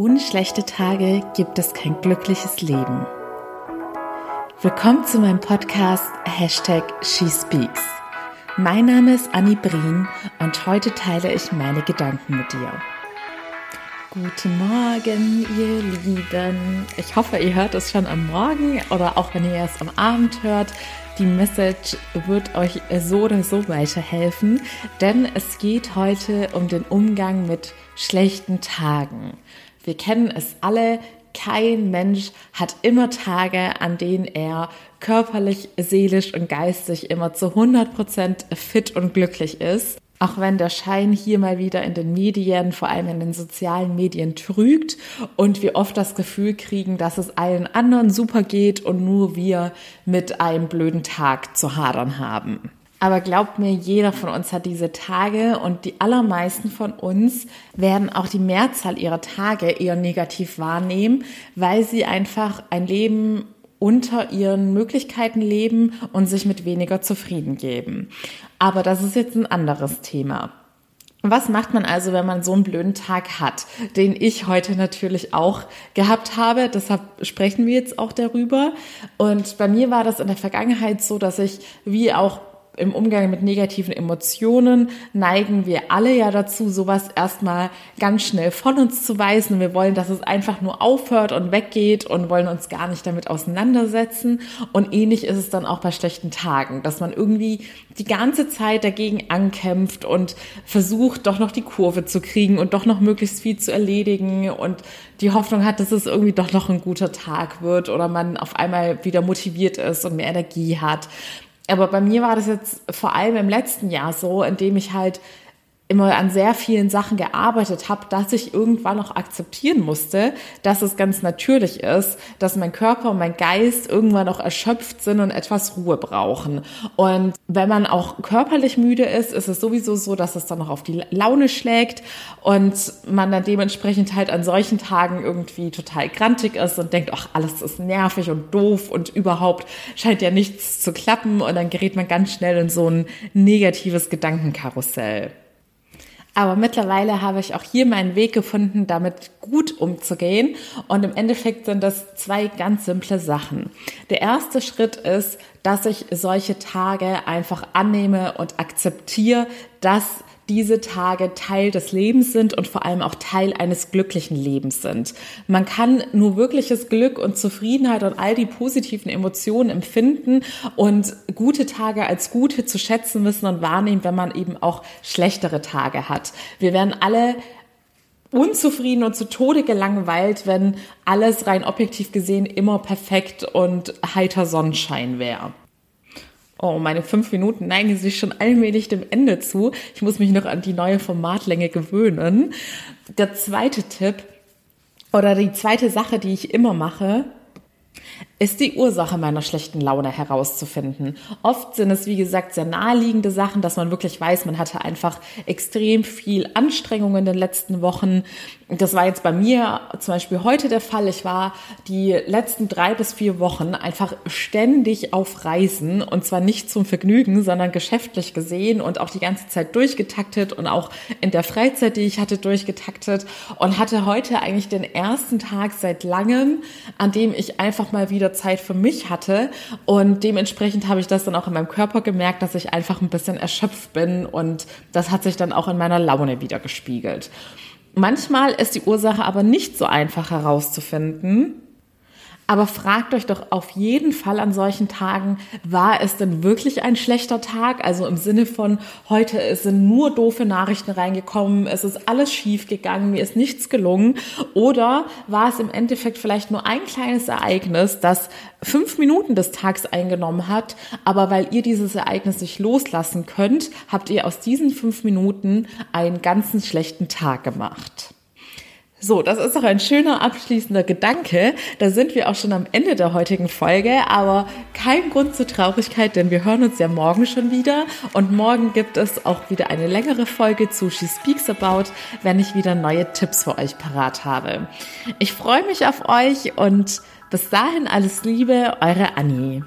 Ohne schlechte Tage gibt es kein glückliches Leben. Willkommen zu meinem Podcast Hashtag SheSpeaks. Mein Name ist Annie Brien und heute teile ich meine Gedanken mit dir. Guten Morgen, ihr Lieben. Ich hoffe, ihr hört es schon am Morgen oder auch wenn ihr es am Abend hört. Die Message wird euch so oder so weiterhelfen, denn es geht heute um den Umgang mit schlechten Tagen. Wir kennen es alle, kein Mensch hat immer Tage, an denen er körperlich, seelisch und geistig immer zu 100 Prozent fit und glücklich ist. Auch wenn der Schein hier mal wieder in den Medien, vor allem in den sozialen Medien trügt und wir oft das Gefühl kriegen, dass es allen anderen super geht und nur wir mit einem blöden Tag zu hadern haben. Aber glaubt mir, jeder von uns hat diese Tage und die allermeisten von uns werden auch die Mehrzahl ihrer Tage eher negativ wahrnehmen, weil sie einfach ein Leben unter ihren Möglichkeiten leben und sich mit weniger zufrieden geben. Aber das ist jetzt ein anderes Thema. Was macht man also, wenn man so einen blöden Tag hat, den ich heute natürlich auch gehabt habe? Deshalb sprechen wir jetzt auch darüber. Und bei mir war das in der Vergangenheit so, dass ich wie auch im Umgang mit negativen Emotionen neigen wir alle ja dazu, sowas erstmal ganz schnell von uns zu weisen. Wir wollen, dass es einfach nur aufhört und weggeht und wollen uns gar nicht damit auseinandersetzen. Und ähnlich ist es dann auch bei schlechten Tagen, dass man irgendwie die ganze Zeit dagegen ankämpft und versucht, doch noch die Kurve zu kriegen und doch noch möglichst viel zu erledigen und die Hoffnung hat, dass es irgendwie doch noch ein guter Tag wird oder man auf einmal wieder motiviert ist und mehr Energie hat. Aber bei mir war das jetzt vor allem im letzten Jahr so, indem ich halt immer an sehr vielen Sachen gearbeitet habe, dass ich irgendwann noch akzeptieren musste, dass es ganz natürlich ist, dass mein Körper und mein Geist irgendwann noch erschöpft sind und etwas Ruhe brauchen. Und wenn man auch körperlich müde ist, ist es sowieso so, dass es dann noch auf die Laune schlägt und man dann dementsprechend halt an solchen Tagen irgendwie total grantig ist und denkt, ach, alles ist nervig und doof und überhaupt scheint ja nichts zu klappen und dann gerät man ganz schnell in so ein negatives Gedankenkarussell. Aber mittlerweile habe ich auch hier meinen Weg gefunden, damit gut umzugehen. Und im Endeffekt sind das zwei ganz simple Sachen. Der erste Schritt ist, dass ich solche Tage einfach annehme und akzeptiere, dass diese Tage Teil des Lebens sind und vor allem auch Teil eines glücklichen Lebens sind. Man kann nur wirkliches Glück und Zufriedenheit und all die positiven Emotionen empfinden und gute Tage als gute zu schätzen wissen und wahrnehmen, wenn man eben auch schlechtere Tage hat. Wir werden alle unzufrieden und zu Tode gelangweilt, wenn alles rein objektiv gesehen immer perfekt und heiter Sonnenschein wäre. Oh, meine fünf Minuten neigen sich schon allmählich dem Ende zu. Ich muss mich noch an die neue Formatlänge gewöhnen. Der zweite Tipp oder die zweite Sache, die ich immer mache, ist die Ursache meiner schlechten Laune herauszufinden. Oft sind es, wie gesagt, sehr naheliegende Sachen, dass man wirklich weiß, man hatte einfach extrem viel Anstrengung in den letzten Wochen. Das war jetzt bei mir zum Beispiel heute der Fall. Ich war die letzten drei bis vier Wochen einfach ständig auf Reisen und zwar nicht zum Vergnügen, sondern geschäftlich gesehen und auch die ganze Zeit durchgetaktet und auch in der Freizeit, die ich hatte, durchgetaktet und hatte heute eigentlich den ersten Tag seit langem, an dem ich einfach mal Zeit für mich hatte und dementsprechend habe ich das dann auch in meinem Körper gemerkt, dass ich einfach ein bisschen erschöpft bin und das hat sich dann auch in meiner Laune wieder gespiegelt. Manchmal ist die Ursache aber nicht so einfach herauszufinden. Aber fragt euch doch auf jeden Fall an solchen Tagen, war es denn wirklich ein schlechter Tag? Also im Sinne von, heute sind nur doofe Nachrichten reingekommen, es ist alles schief gegangen, mir ist nichts gelungen. Oder war es im Endeffekt vielleicht nur ein kleines Ereignis, das fünf Minuten des Tags eingenommen hat, aber weil ihr dieses Ereignis nicht loslassen könnt, habt ihr aus diesen fünf Minuten einen ganzen schlechten Tag gemacht. So, das ist doch ein schöner abschließender Gedanke. Da sind wir auch schon am Ende der heutigen Folge, aber kein Grund zur Traurigkeit, denn wir hören uns ja morgen schon wieder und morgen gibt es auch wieder eine längere Folge zu She Speaks About, wenn ich wieder neue Tipps für euch parat habe. Ich freue mich auf euch und bis dahin alles Liebe, eure Annie.